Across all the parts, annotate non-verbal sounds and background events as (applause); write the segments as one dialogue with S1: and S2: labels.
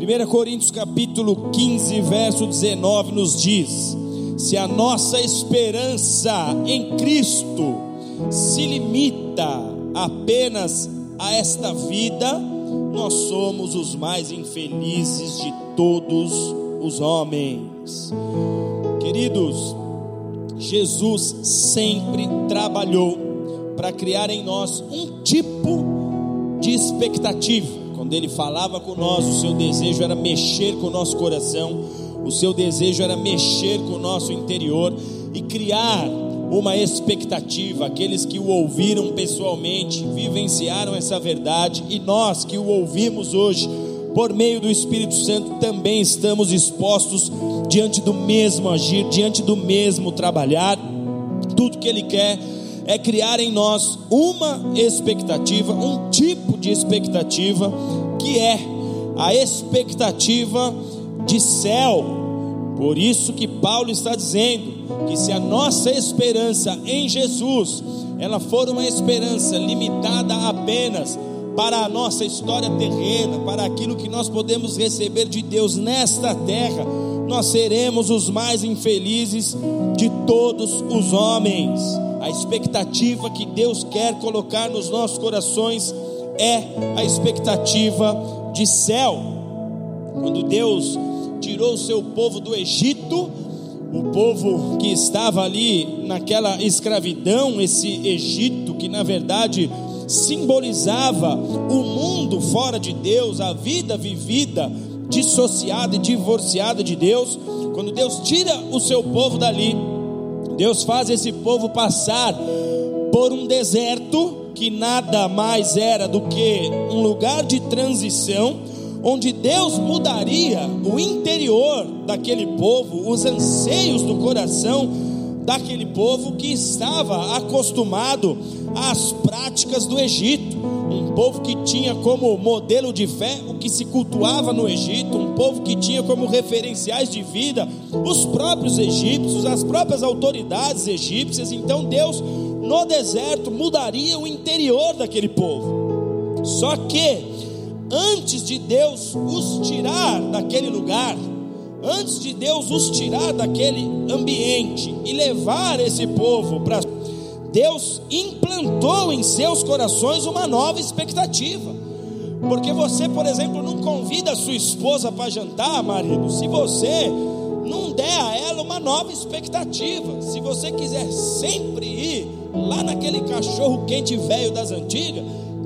S1: 1 Coríntios capítulo 15, verso 19 nos diz: Se a nossa esperança em Cristo se limita apenas a esta vida, nós somos os mais infelizes de todos os homens. Queridos, Jesus sempre trabalhou para criar em nós um tipo de expectativa quando ele falava com nós, o seu desejo era mexer com o nosso coração, o seu desejo era mexer com o nosso interior e criar uma expectativa. Aqueles que o ouviram pessoalmente, vivenciaram essa verdade, e nós que o ouvimos hoje, por meio do Espírito Santo, também estamos expostos diante do mesmo agir, diante do mesmo trabalhar. Tudo que Ele quer é criar em nós uma expectativa, um tipo de expectativa, que é a expectativa de céu. Por isso que Paulo está dizendo que se a nossa esperança em Jesus, ela for uma esperança limitada apenas para a nossa história terrena, para aquilo que nós podemos receber de Deus nesta terra, nós seremos os mais infelizes de todos os homens. A expectativa que Deus quer colocar nos nossos corações é a expectativa de céu. Quando Deus tirou o seu povo do Egito, o povo que estava ali naquela escravidão, esse Egito que na verdade simbolizava o mundo fora de Deus, a vida vivida dissociada e divorciada de Deus, quando Deus tira o seu povo dali, Deus faz esse povo passar por um deserto que nada mais era do que um lugar de transição, onde Deus mudaria o interior daquele povo, os anseios do coração daquele povo que estava acostumado às práticas do Egito um povo que tinha como modelo de fé o que se cultuava no Egito, um povo que tinha como referenciais de vida os próprios egípcios, as próprias autoridades egípcias. Então Deus, no deserto, mudaria o interior daquele povo. Só que, antes de Deus os tirar daquele lugar, antes de Deus os tirar daquele ambiente e levar esse povo para Deus implantou em seus corações uma nova expectativa. Porque você, por exemplo, não convida a sua esposa para jantar, marido, se você não der a ela uma nova expectativa. Se você quiser sempre ir lá naquele cachorro quente velho das antigas,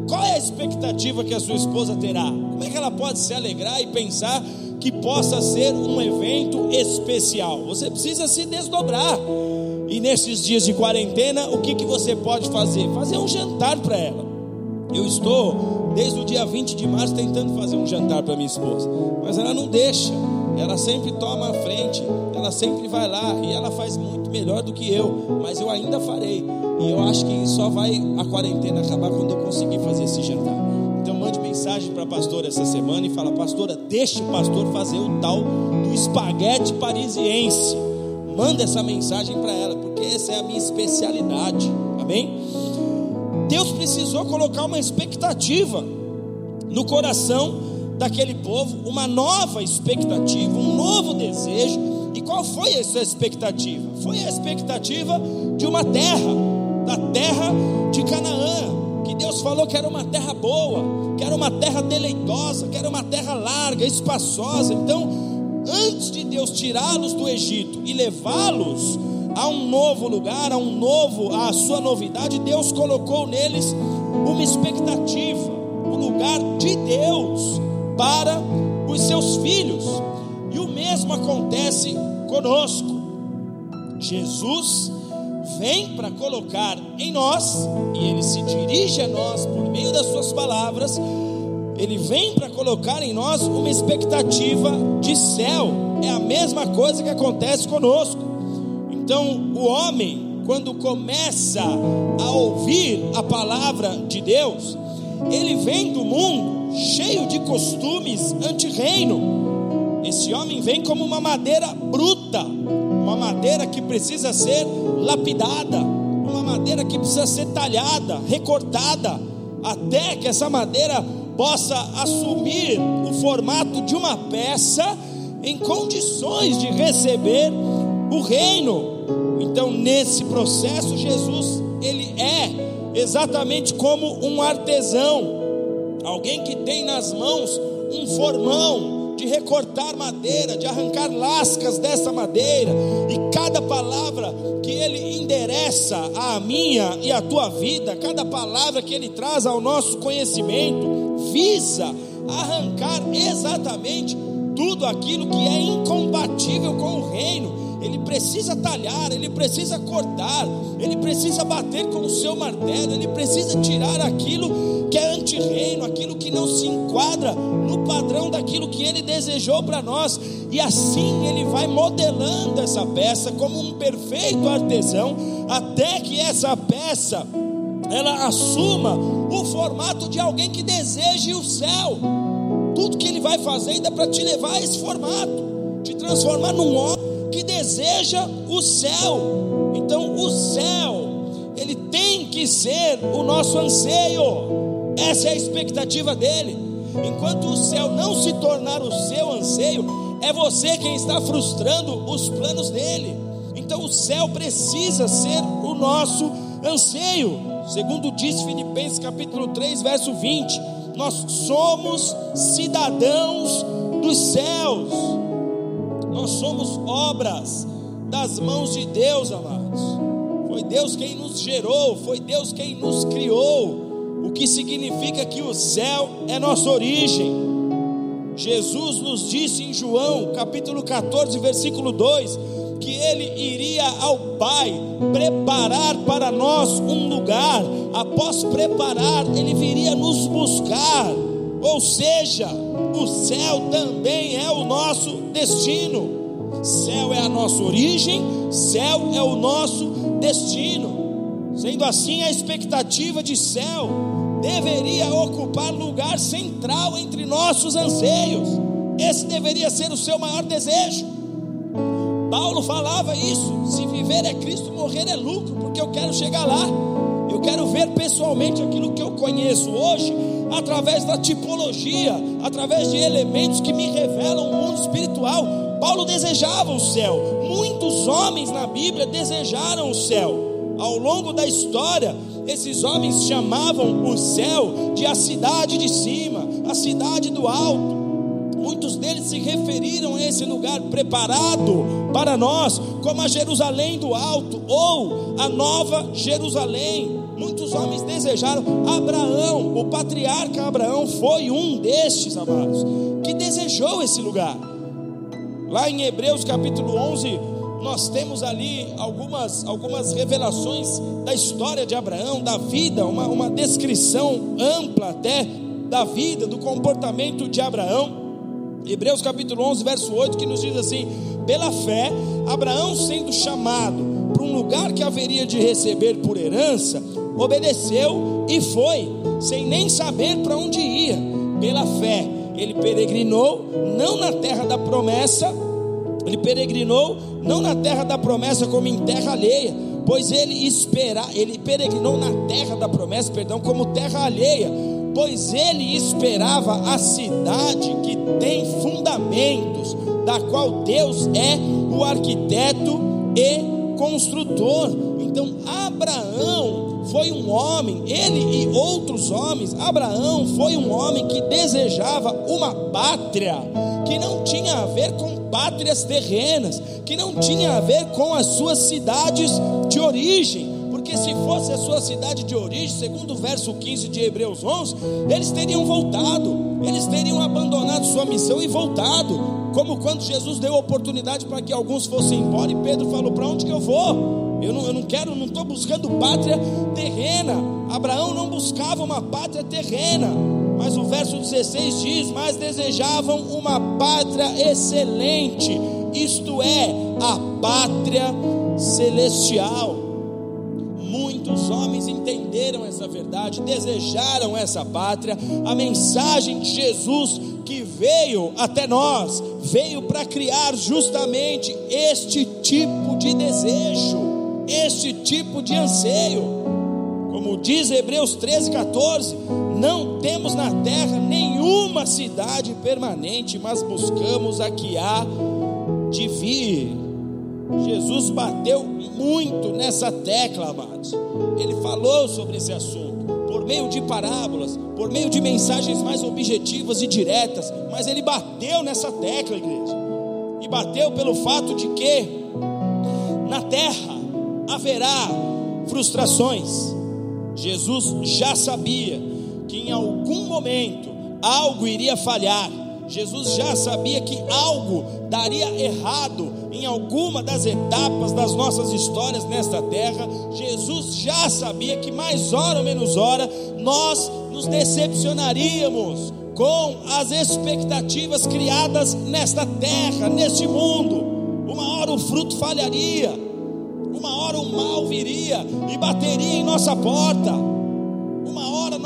S1: qual é a expectativa que a sua esposa terá? Como é que ela pode se alegrar e pensar que possa ser um evento especial? Você precisa se desdobrar. E nesses dias de quarentena, o que, que você pode fazer? Fazer um jantar para ela. Eu estou, desde o dia 20 de março, tentando fazer um jantar para minha esposa, mas ela não deixa. Ela sempre toma a frente, ela sempre vai lá e ela faz muito melhor do que eu, mas eu ainda farei. E eu acho que só vai a quarentena acabar quando eu conseguir fazer esse jantar. Então mande mensagem para a pastora essa semana e fala: "Pastora, deixe o pastor fazer o tal do espaguete parisiense" manda essa mensagem para ela, porque essa é a minha especialidade. Amém? Deus precisou colocar uma expectativa no coração daquele povo, uma nova expectativa, um novo desejo. E qual foi essa expectativa? Foi a expectativa de uma terra, da terra de Canaã, que Deus falou que era uma terra boa, que era uma terra deleitosa, que era uma terra larga, espaçosa. Então, antes de Deus tirá-los do Egito e levá-los a um novo lugar, a um novo, a sua novidade, Deus colocou neles uma expectativa, um lugar de Deus para os seus filhos. E o mesmo acontece conosco. Jesus vem para colocar em nós, e ele se dirige a nós por meio das suas palavras, ele vem para colocar em nós uma expectativa de céu. É a mesma coisa que acontece conosco. Então, o homem, quando começa a ouvir a palavra de Deus, ele vem do mundo cheio de costumes anti-reino. Esse homem vem como uma madeira bruta, uma madeira que precisa ser lapidada, uma madeira que precisa ser talhada, recortada, até que essa madeira possa assumir o formato de uma peça em condições de receber o reino. Então, nesse processo, Jesus, ele é exatamente como um artesão, alguém que tem nas mãos um formão de recortar madeira, de arrancar lascas dessa madeira, e cada palavra que ele endereça à minha e à tua vida, cada palavra que ele traz ao nosso conhecimento, visa arrancar exatamente tudo aquilo que é incompatível com o reino. Ele precisa talhar, ele precisa cortar, ele precisa bater com o seu martelo, ele precisa tirar aquilo que é anti-reino, aquilo que não se enquadra no padrão daquilo que ele desejou para nós. E assim ele vai modelando essa peça como um perfeito artesão, até que essa peça ela assuma o formato de alguém que deseje o céu. Tudo que ele vai fazendo é para te levar a esse formato, te transformar num homem que deseja o céu. Então, o céu, ele tem que ser o nosso anseio. Essa é a expectativa dele. Enquanto o céu não se tornar o seu anseio, é você quem está frustrando os planos dele. Então, o céu precisa ser o nosso anseio. Segundo diz Filipenses capítulo 3, verso 20 nós somos cidadãos dos céus, nós somos obras das mãos de Deus, amados. Foi Deus quem nos gerou, foi Deus quem nos criou, o que significa que o céu é nossa origem. Jesus nos disse em João, capítulo 14, versículo 2, que ele iria ao Pai preparar para nós um lugar. Após preparar, ele viria nos buscar. Ou seja, o céu também é o nosso destino. Céu é a nossa origem, céu é o nosso destino. Sendo assim, a expectativa de céu deveria ocupar lugar central entre nossos anseios. Esse deveria ser o seu maior desejo. Paulo falava isso: se viver é Cristo, morrer é lucro, porque eu quero chegar lá. Eu quero ver pessoalmente aquilo que eu conheço hoje, através da tipologia, através de elementos que me revelam o mundo espiritual. Paulo desejava o céu. Muitos homens na Bíblia desejaram o céu. Ao longo da história, esses homens chamavam o céu de a cidade de cima, a cidade do alto. Muitos deles se referiram a esse lugar preparado para nós, como a Jerusalém do Alto ou a Nova Jerusalém. Muitos homens desejaram. Abraão, o patriarca Abraão, foi um destes, amados, que desejou esse lugar. Lá em Hebreus capítulo 11, nós temos ali algumas, algumas revelações da história de Abraão, da vida, uma, uma descrição ampla até da vida, do comportamento de Abraão. Hebreus capítulo 11, verso 8, que nos diz assim: Pela fé, Abraão, sendo chamado para um lugar que haveria de receber por herança, obedeceu e foi, sem nem saber para onde ia. Pela fé, ele peregrinou, não na terra da promessa, ele peregrinou não na terra da promessa como em terra alheia, pois ele espera, ele peregrinou na terra da promessa, perdão, como terra alheia pois ele esperava a cidade que tem fundamentos, da qual Deus é o arquiteto e construtor. Então, Abraão foi um homem, ele e outros homens, Abraão foi um homem que desejava uma pátria que não tinha a ver com pátrias terrenas, que não tinha a ver com as suas cidades de origem, porque se fosse a sua cidade de origem, segundo o verso 15 de Hebreus 11, eles teriam voltado, eles teriam abandonado sua missão e voltado, como quando Jesus deu oportunidade para que alguns fossem embora e Pedro falou: Para onde que eu vou? Eu não, eu não quero, não estou buscando pátria terrena. Abraão não buscava uma pátria terrena, mas o verso 16 diz: Mas desejavam uma pátria excelente, isto é, a pátria celestial. Muitos homens entenderam essa verdade, desejaram essa pátria. A mensagem de Jesus que veio até nós, veio para criar justamente este tipo de desejo, este tipo de anseio. Como diz Hebreus 13, 14: Não temos na terra nenhuma cidade permanente, mas buscamos a que há de vir. Jesus bateu muito nessa tecla, amados. Ele falou sobre esse assunto, por meio de parábolas, por meio de mensagens mais objetivas e diretas, mas ele bateu nessa tecla, igreja, e bateu pelo fato de que na terra haverá frustrações. Jesus já sabia que em algum momento algo iria falhar. Jesus já sabia que algo daria errado em alguma das etapas das nossas histórias nesta terra. Jesus já sabia que mais hora ou menos hora nós nos decepcionaríamos com as expectativas criadas nesta terra, neste mundo. Uma hora o fruto falharia, uma hora o mal viria e bateria em nossa porta.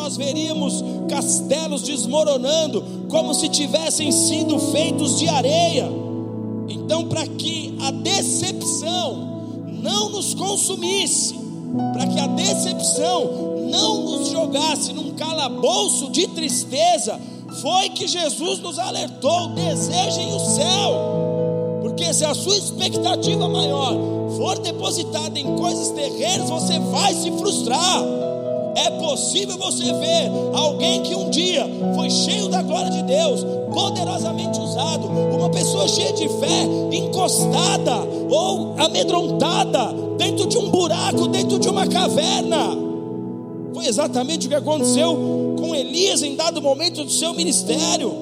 S1: Nós veríamos castelos desmoronando como se tivessem sido feitos de areia. Então, para que a decepção não nos consumisse, para que a decepção não nos jogasse num calabouço de tristeza, foi que Jesus nos alertou: desejem o céu, porque se a sua expectativa maior for depositada em coisas terrenas, você vai se frustrar. É possível você ver alguém que um dia foi cheio da glória de Deus, poderosamente usado, uma pessoa cheia de fé, encostada ou amedrontada dentro de um buraco, dentro de uma caverna. Foi exatamente o que aconteceu com Elias em dado momento do seu ministério.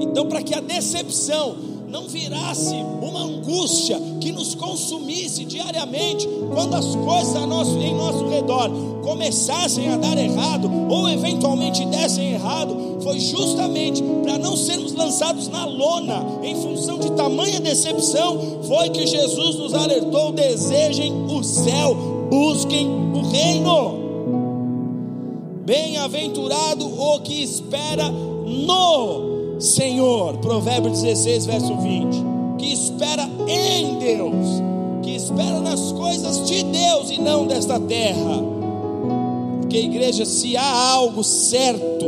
S1: Então, para que a decepção não virasse uma angústia que nos consumisse diariamente quando as coisas nosso, em nosso redor começassem a dar errado ou eventualmente dessem errado, foi justamente para não sermos lançados na lona em função de tamanha decepção, foi que Jesus nos alertou: desejem o céu, busquem o reino. Bem-aventurado o que espera no Senhor, Provérbios 16, verso 20, que espera em Deus, que espera nas coisas de Deus e não desta terra. Porque, igreja, se há algo certo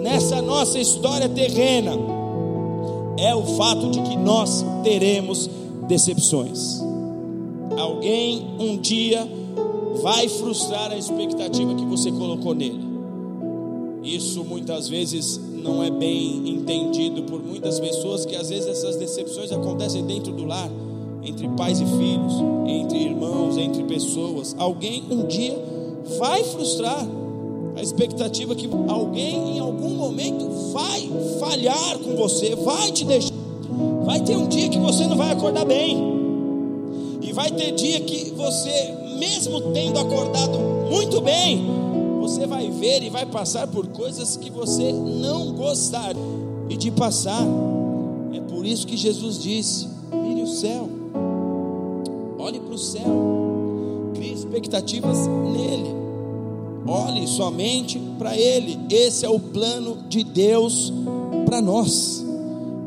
S1: nessa nossa história terrena, é o fato de que nós teremos decepções. Alguém um dia vai frustrar a expectativa que você colocou nele. Isso muitas vezes não é bem entendido por muitas pessoas, que às vezes essas decepções acontecem dentro do lar, entre pais e filhos, entre irmãos, entre pessoas. Alguém um dia vai frustrar a expectativa que alguém em algum momento vai falhar com você, vai te deixar. Vai ter um dia que você não vai acordar bem. E vai ter dia que você, mesmo tendo acordado muito bem, você vai ver e vai passar por coisas que você não gostaria de passar. É por isso que Jesus disse: mire o céu, olhe para o céu, crie expectativas nele, olhe somente para Ele. Esse é o plano de Deus para nós.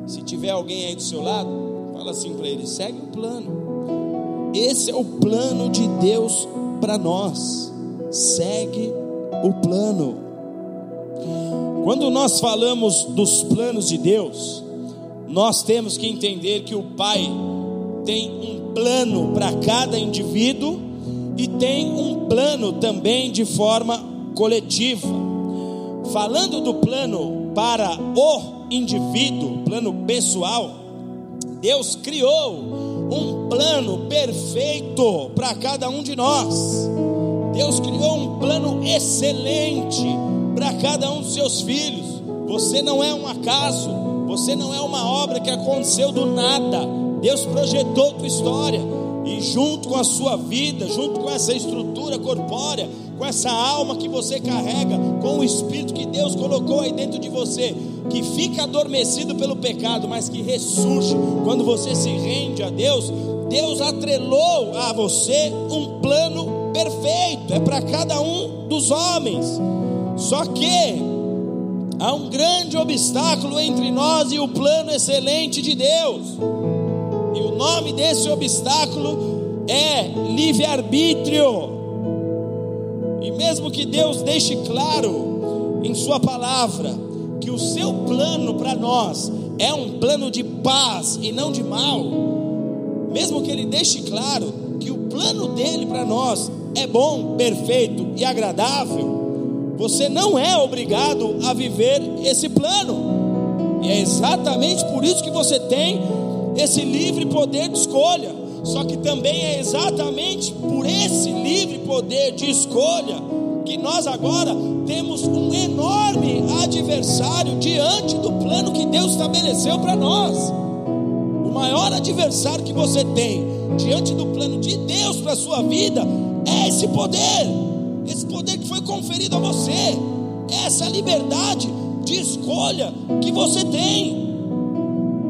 S1: Se tiver alguém aí do seu lado, fala assim para ele: segue o plano. Esse é o plano de Deus para nós. Segue o plano. Quando nós falamos dos planos de Deus, nós temos que entender que o Pai tem um plano para cada indivíduo e tem um plano também de forma coletiva. Falando do plano para o indivíduo, plano pessoal, Deus criou um plano perfeito para cada um de nós. Deus criou um plano excelente para cada um dos seus filhos. Você não é um acaso, você não é uma obra que aconteceu do nada. Deus projetou tua história e junto com a sua vida, junto com essa estrutura corpórea, com essa alma que você carrega, com o espírito que Deus colocou aí dentro de você, que fica adormecido pelo pecado, mas que ressurge quando você se rende a Deus, Deus atrelou a você um plano perfeito, é para cada um dos homens. Só que há um grande obstáculo entre nós e o plano excelente de Deus. E o nome desse obstáculo é livre-arbítrio. E mesmo que Deus deixe claro em Sua palavra que o seu plano para nós é um plano de paz e não de mal, mesmo que Ele deixe claro que o plano dele para nós é bom, perfeito e agradável, você não é obrigado a viver esse plano, e é exatamente por isso que você tem esse livre poder de escolha. Só que também é exatamente por esse livre poder de escolha que nós agora temos um enorme adversário diante do plano que Deus estabeleceu para nós. O maior adversário que você tem diante do plano de Deus para a sua vida é esse poder, esse poder que foi conferido a você, essa liberdade de escolha que você tem.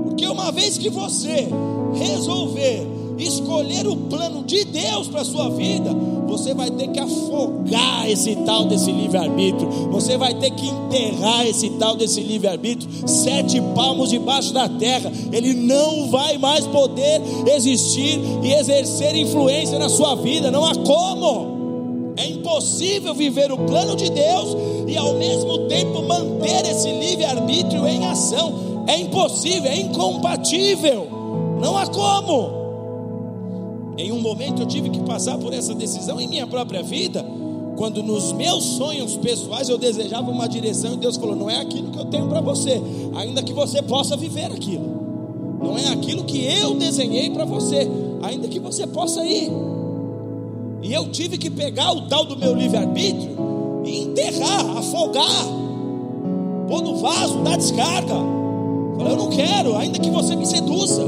S1: Porque uma vez que você resolver escolher o plano de Deus para a sua vida, você vai ter que afogar esse tal desse livre-arbítrio, você vai ter que enterrar esse tal desse livre-arbítrio, sete palmos debaixo da terra, ele não vai mais poder existir e exercer influência na sua vida, não há como. É impossível viver o plano de Deus e ao mesmo tempo manter esse livre-arbítrio em ação. É impossível, é incompatível. Não há como. Em um momento eu tive que passar por essa decisão em minha própria vida, quando nos meus sonhos pessoais eu desejava uma direção e Deus falou: não é aquilo que eu tenho para você, ainda que você possa viver aquilo. Não é aquilo que eu desenhei para você, ainda que você possa ir. E eu tive que pegar o tal do meu livre-arbítrio e enterrar, afogar, pôr no vaso, dar descarga. Falei, eu não quero, ainda que você me seduza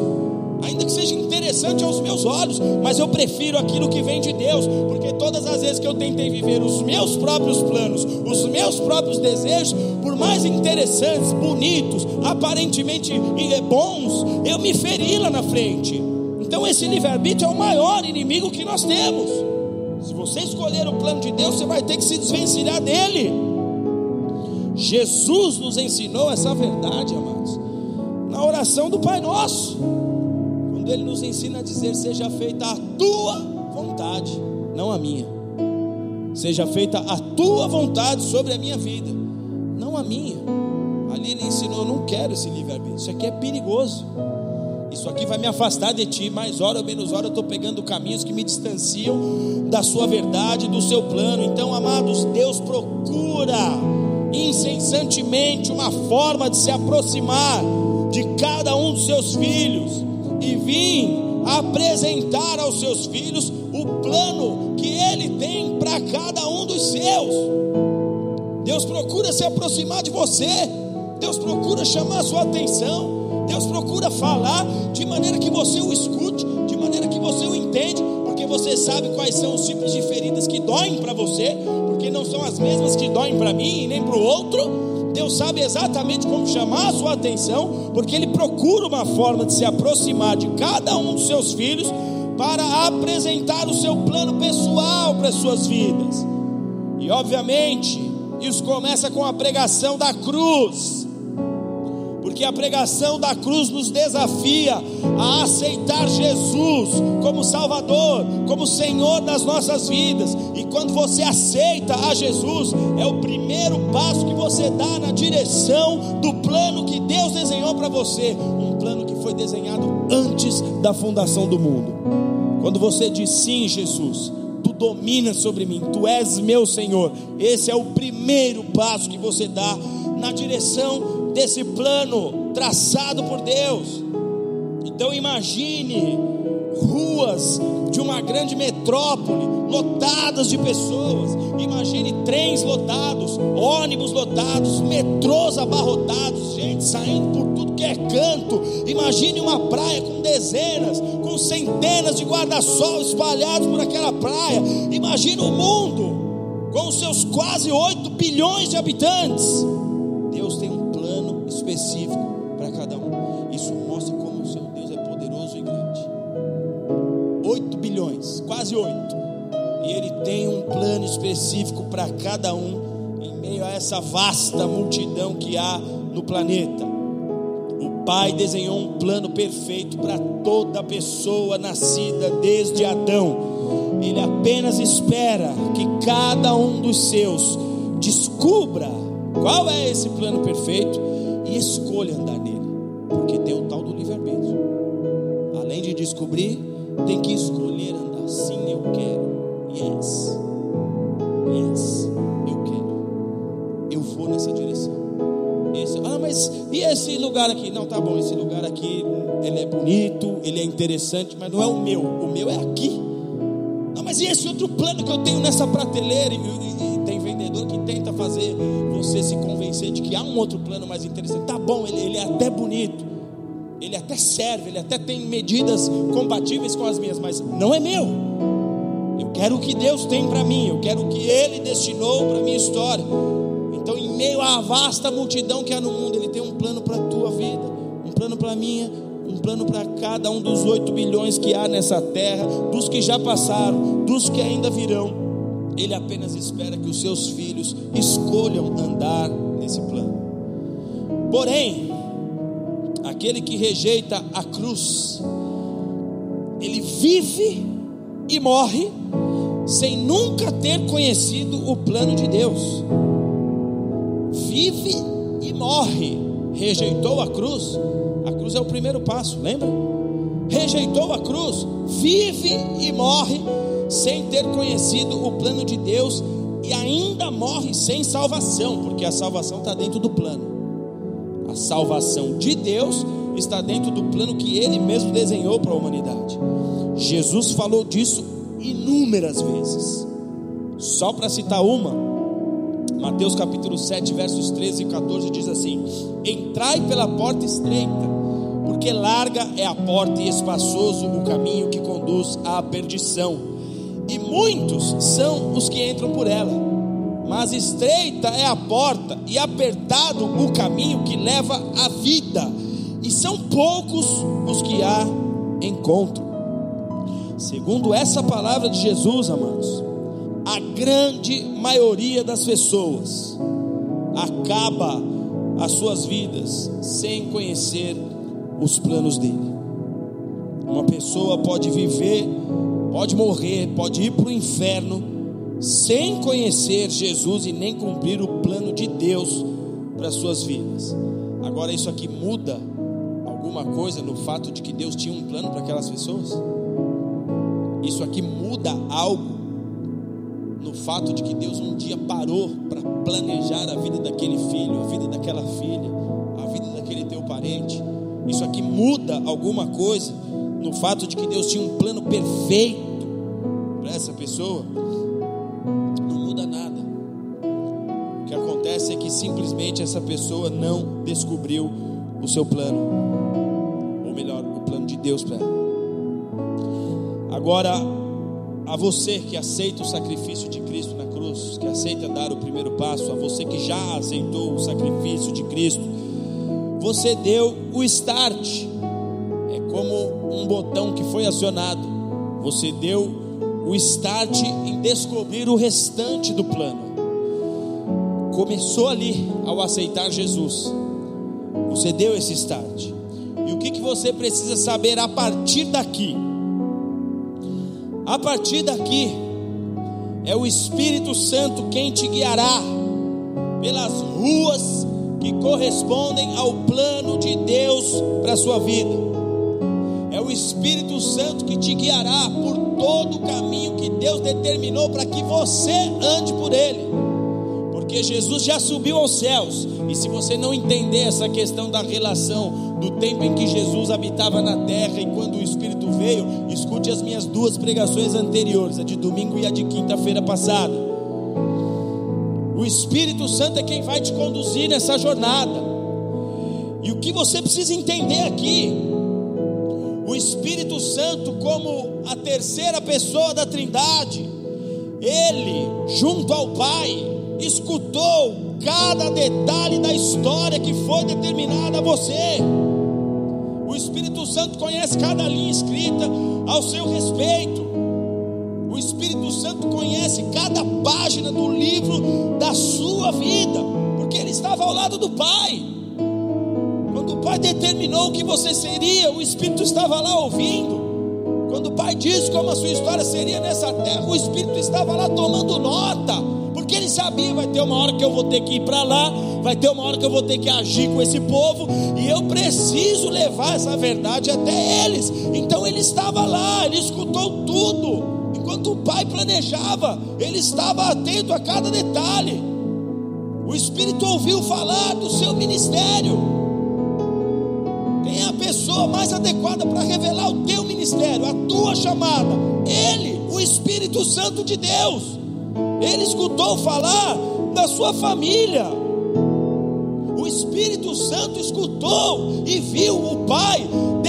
S1: interessante aos meus olhos, mas eu prefiro aquilo que vem de Deus, porque todas as vezes que eu tentei viver os meus próprios planos, os meus próprios desejos, por mais interessantes, bonitos, aparentemente bons, eu me feri lá na frente. Então esse livre-arbítrio é o maior inimigo que nós temos. Se você escolher o plano de Deus, você vai ter que se desvencilhar dele. Jesus nos ensinou essa verdade, amados, na oração do Pai Nosso quando ele nos ensina a dizer: Seja feita a tua vontade, não a minha. Seja feita a tua vontade sobre a minha vida, não a minha. Ali ele ensinou: Eu não quero esse livre-arbítrio, isso aqui é perigoso. Isso aqui vai me afastar de ti, mais hora ou menos hora eu estou pegando caminhos que me distanciam da sua verdade, do seu plano. Então, amados, Deus procura incessantemente uma forma de se aproximar de cada um dos seus filhos e vim apresentar aos seus filhos o plano que ele tem para cada um dos seus. Deus procura se aproximar de você, Deus procura chamar a sua atenção, Deus procura falar de maneira que você o escute, de maneira que você o entende, porque você sabe quais são os tipos de feridas que doem para você, porque não são as mesmas que doem para mim e nem para o outro. Deus sabe exatamente como chamar a sua atenção, porque Ele procura uma forma de se aproximar de cada um dos seus filhos para apresentar o seu plano pessoal para as suas vidas. E obviamente, isso começa com a pregação da cruz porque a pregação da cruz nos desafia a aceitar Jesus como Salvador, como Senhor das nossas vidas. E quando você aceita a Jesus, é o primeiro passo que você dá na direção do plano que Deus desenhou para você, um plano que foi desenhado antes da fundação do mundo. Quando você diz sim, Jesus, tu dominas sobre mim, tu és meu Senhor. Esse é o primeiro passo que você dá na direção desse plano traçado por Deus. Então imagine ruas de uma grande metrópole lotadas de pessoas. Imagine trens lotados, ônibus lotados, metrôs abarrotados, gente saindo por tudo que é canto. Imagine uma praia com dezenas, com centenas de guarda-sol espalhados por aquela praia. Imagine o mundo com os seus quase 8 bilhões de habitantes. Específico para cada um. Isso mostra como o seu Deus é poderoso e grande. 8 bilhões, quase 8. E ele tem um plano específico para cada um em meio a essa vasta multidão que há no planeta. O Pai desenhou um plano perfeito para toda pessoa nascida desde Adão. Ele apenas espera que cada um dos seus descubra Qual é esse plano perfeito? Escolha andar nele, porque tem o tal do livre-arbítrio. Além de descobrir, tem que escolher andar. Sim, eu quero. Yes. Yes, eu quero. Eu vou nessa direção. Esse, ah, mas e esse lugar aqui? Não, tá bom, esse lugar aqui, ele é bonito, ele é interessante, mas não é o meu. O meu é aqui. Não, mas e esse outro plano que eu tenho nessa prateleira? E, fazer você se convencer de que há um outro plano mais interessante. Tá bom, ele, ele é até bonito. Ele até serve, ele até tem medidas compatíveis com as minhas, mas não é meu. Eu quero o que Deus tem para mim, eu quero o que Ele destinou para minha história. Então, em meio à vasta multidão que há no mundo, Ele tem um plano para a tua vida, um plano para a minha, um plano para cada um dos oito bilhões que há nessa terra, dos que já passaram, dos que ainda virão. Ele apenas espera que os seus filhos escolham andar nesse plano. Porém, aquele que rejeita a cruz, ele vive e morre sem nunca ter conhecido o plano de Deus. Vive e morre. Rejeitou a cruz. A cruz é o primeiro passo, lembra? Rejeitou a cruz, vive e morre sem ter conhecido o plano de Deus e ainda morre sem salvação, porque a salvação está dentro do plano. A salvação de Deus está dentro do plano que Ele mesmo desenhou para a humanidade. Jesus falou disso inúmeras vezes. Só para citar uma, Mateus capítulo 7, versos 13 e 14 diz assim: Entrai pela porta estreita, porque larga é a porta e espaçoso o caminho que conduz à perdição, muitos são os que entram por ela. Mas estreita é a porta e apertado o caminho que leva à vida, e são poucos os que a encontram. Segundo essa palavra de Jesus, amados, a grande maioria das pessoas acaba as suas vidas sem conhecer os planos dele. Uma pessoa pode viver, pode morrer, pode ir para o inferno sem conhecer Jesus e nem cumprir o plano de Deus para as suas vidas. Agora, isso aqui muda alguma coisa no fato de que Deus tinha um plano para aquelas pessoas? Isso aqui muda algo no fato de que Deus um dia parou para planejar a vida daquele filho, a vida daquela filha, a vida daquele teu parente. Isso aqui muda alguma coisa no fato de que Deus tinha um plano perfeito pessoa? Não muda nada. O que acontece é que simplesmente essa pessoa não descobriu o seu plano, ou melhor, o plano de Deus para ela. Agora, a você que aceita o sacrifício de Cristo na cruz, que aceita dar o primeiro passo, a você que já aceitou o sacrifício de Cristo, você deu o start. É como um botão que foi acionado. Você deu o start em descobrir o restante do plano. Começou ali ao aceitar Jesus. Você deu esse start. E o que, que você precisa saber a partir daqui? A partir daqui, é o Espírito Santo quem te guiará pelas ruas que correspondem ao plano de Deus para a sua vida. É o Espírito Santo que te guiará por todo o caminho que Deus determinou para que você ande por ele. Porque Jesus já subiu aos céus, e se você não entender essa questão da relação do tempo em que Jesus habitava na terra e quando o Espírito veio, escute as minhas duas pregações anteriores, a de domingo e a de quinta-feira passada. O Espírito Santo é quem vai te conduzir nessa jornada. E o que você precisa entender aqui, o Espírito Santo, como a terceira pessoa da Trindade, ele, junto ao Pai, escutou cada detalhe da história que foi determinada a você. O Espírito Santo conhece cada linha escrita ao seu respeito. O Espírito Santo conhece cada página do livro da sua vida, porque ele estava ao lado do Pai. Pai determinou o que você seria, o Espírito estava lá ouvindo. Quando o Pai disse como a sua história seria nessa terra, o Espírito estava lá tomando nota porque ele sabia: vai ter uma hora que eu vou ter que ir para lá, vai ter uma hora que eu vou ter que agir com esse povo, e eu preciso levar essa verdade até eles. Então ele estava lá, ele escutou tudo. Enquanto o pai planejava, ele estava atento a cada detalhe. O Espírito ouviu falar do seu ministério. Pessoa mais adequada para revelar o teu ministério, a tua chamada? Ele, o Espírito Santo de Deus. Ele escutou falar da sua família. O Espírito Santo escutou e viu o Pai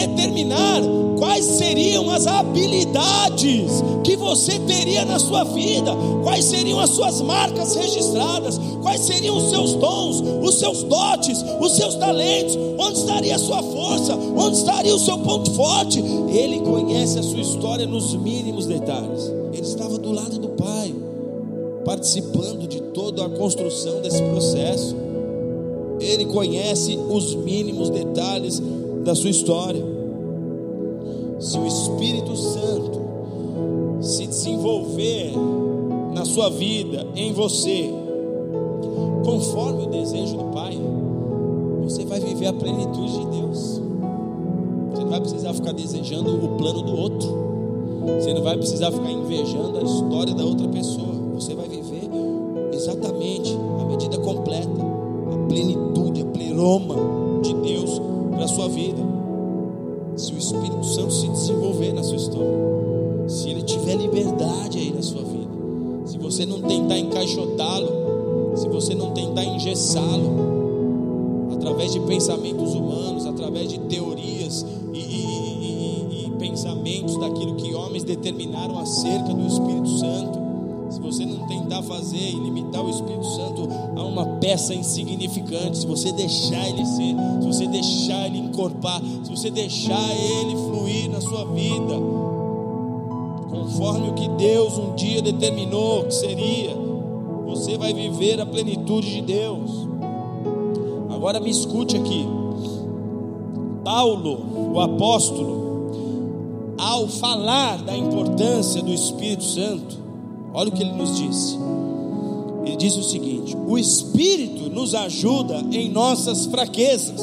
S1: determinar quais seriam as habilidades que você teria na sua vida, quais seriam as suas marcas registradas, quais seriam os seus dons, os seus dotes, os seus talentos, onde estaria a sua força, onde estaria o seu ponto forte. Ele conhece a sua história nos mínimos detalhes. Ele estava do lado do Pai, participando de toda a construção desse processo. Ele conhece os mínimos detalhes da sua história se o Espírito Santo se desenvolver na sua vida, em você, conforme o desejo do Pai, você vai viver a plenitude de Deus. Você não vai precisar ficar desejando o plano do outro. Você não vai precisar ficar invejando a história da outra pessoa. Você vai viver exatamente a medida completa, a plenitude, a pleroma de Deus para a sua vida você não tentar encaixotá-lo, se você não tentar engessá-lo, através de pensamentos humanos, através de teorias e, e, e, e pensamentos daquilo que homens determinaram acerca do Espírito Santo, se você não tentar fazer e limitar o Espírito Santo a uma peça insignificante, se você deixar ele ser, se você deixar ele encorpar, se você deixar ele fluir na sua vida, conforme o que Deus um dia determinou que seria, você vai viver a plenitude de Deus. Agora me escute aqui. Paulo, o apóstolo, ao falar da importância do Espírito Santo, Olha o que ele nos disse. Ele diz o seguinte: O Espírito nos ajuda em nossas fraquezas,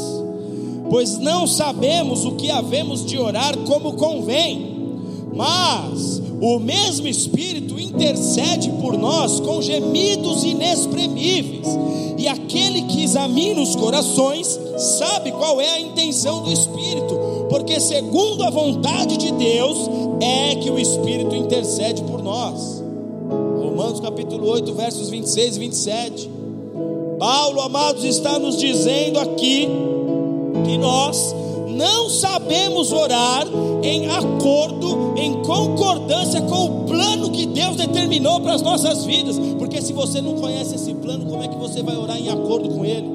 S1: pois não sabemos o que havemos de orar como convém, mas o mesmo Espírito intercede por nós com gemidos inexprimíveis, e aquele que examina os corações sabe qual é a intenção do Espírito, porque segundo a vontade de Deus é que o Espírito intercede por nós. Romanos capítulo 8, versos 26 e 27. Paulo, amados, está nos dizendo aqui que nós não sabemos orar em acordo, em concordância com o plano que Deus determinou para as nossas vidas. Porque se você não conhece esse plano, como é que você vai orar em acordo com ele?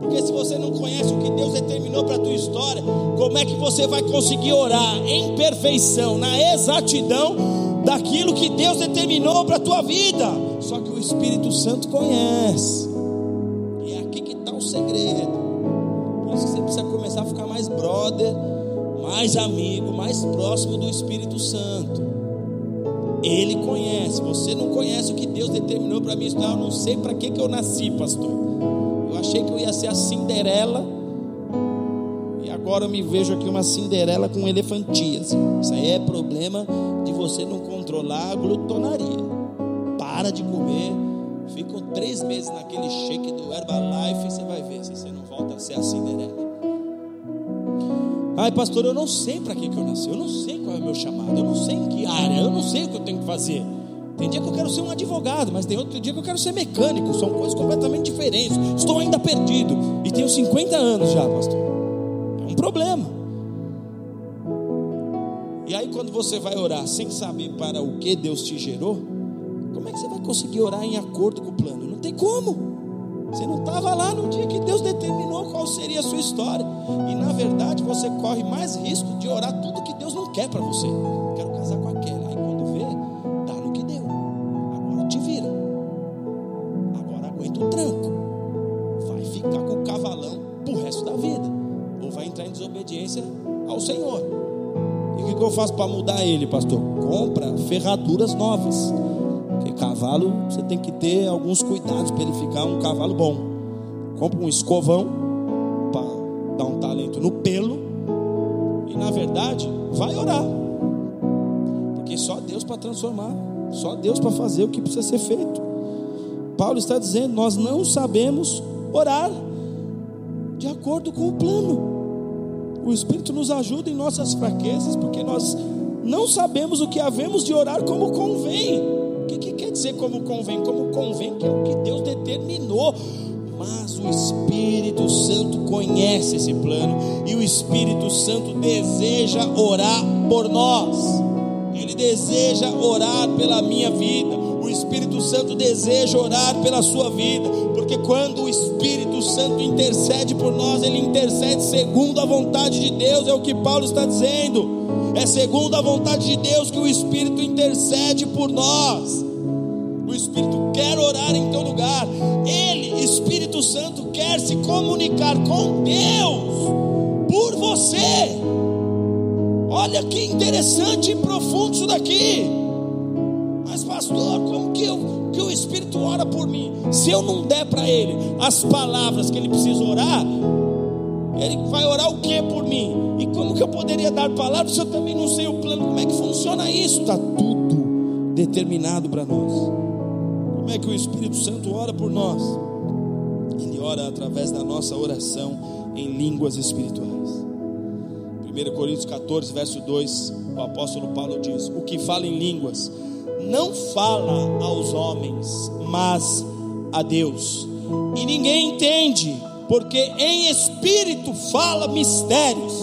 S1: Porque se você não conhece o que Deus determinou para a tua história, como é que você vai conseguir orar em perfeição, na exatidão daquilo que Deus determinou para a tua vida. Só que o Espírito Santo conhece. E é aqui que está o segredo. Começar a ficar mais brother, mais amigo, mais próximo do Espírito Santo. Ele conhece. Você não conhece o que Deus determinou para mim. Eu não sei para que, que eu nasci, pastor. Eu achei que eu ia ser a Cinderela. E agora eu me vejo aqui uma Cinderela com elefantias. Isso aí é problema de você não controlar a glutonaria. Para de comer. Ficam três meses naquele shake do Herbalife e você vai ver se você não volta a ser a Cinderela. Ai, pastor, eu não sei para que, que eu nasci. Eu não sei qual é o meu chamado. Eu não sei em que área. Eu não sei o que eu tenho que fazer. Tem dia que eu quero ser um advogado, mas tem outro dia que eu quero ser mecânico. São coisas completamente diferentes. Estou ainda perdido. E tenho 50 anos já, pastor. É um problema. E aí, quando você vai orar sem saber para o que Deus te gerou, como é que você vai conseguir orar em acordo com o plano? Não tem como. Você não estava lá no dia que Deus determinou qual seria a sua história. E na verdade você corre mais risco de orar tudo que Deus não quer para você. Quero casar com aquela. Aí quando vê, dá no que deu. Agora te vira. Agora aguenta o tranco. Vai ficar com o cavalão pro resto da vida. Ou vai entrar em desobediência ao Senhor. E o que eu faço para mudar ele, pastor? Compra ferraduras novas. Cavalo, você tem que ter alguns cuidados para ele ficar um cavalo bom. Compra um escovão para dar um talento no pelo. E na verdade, vai orar. Porque só Deus para transformar, só Deus para fazer o que precisa ser feito. Paulo está dizendo: nós não sabemos orar de acordo com o plano. O Espírito nos ajuda em nossas fraquezas, porque nós não sabemos o que havemos de orar como convém. Como convém? Como convém que é o que Deus determinou. Mas o Espírito Santo conhece esse plano e o Espírito Santo deseja orar por nós. Ele deseja orar pela minha vida. O Espírito Santo deseja orar pela sua vida, porque quando o Espírito Santo intercede por nós, ele intercede segundo a vontade de Deus, é o que Paulo está dizendo. É segundo a vontade de Deus que o Espírito intercede por nós. Espírito quer orar em teu lugar. Ele, Espírito Santo, quer se comunicar com Deus por você. Olha que interessante e profundo isso daqui. Mas, pastor, como que, eu, que o Espírito ora por mim? Se eu não der para ele as palavras que ele precisa orar, ele vai orar o que por mim? E como que eu poderia dar palavras se eu também não sei o plano? Como é que funciona isso? Está tudo determinado para nós. Como é que o Espírito Santo ora por nós? Ele ora através da nossa oração em línguas espirituais. 1 Coríntios 14, verso 2, o apóstolo Paulo diz: O que fala em línguas não fala aos homens, mas a Deus. E ninguém entende porque em espírito fala mistérios.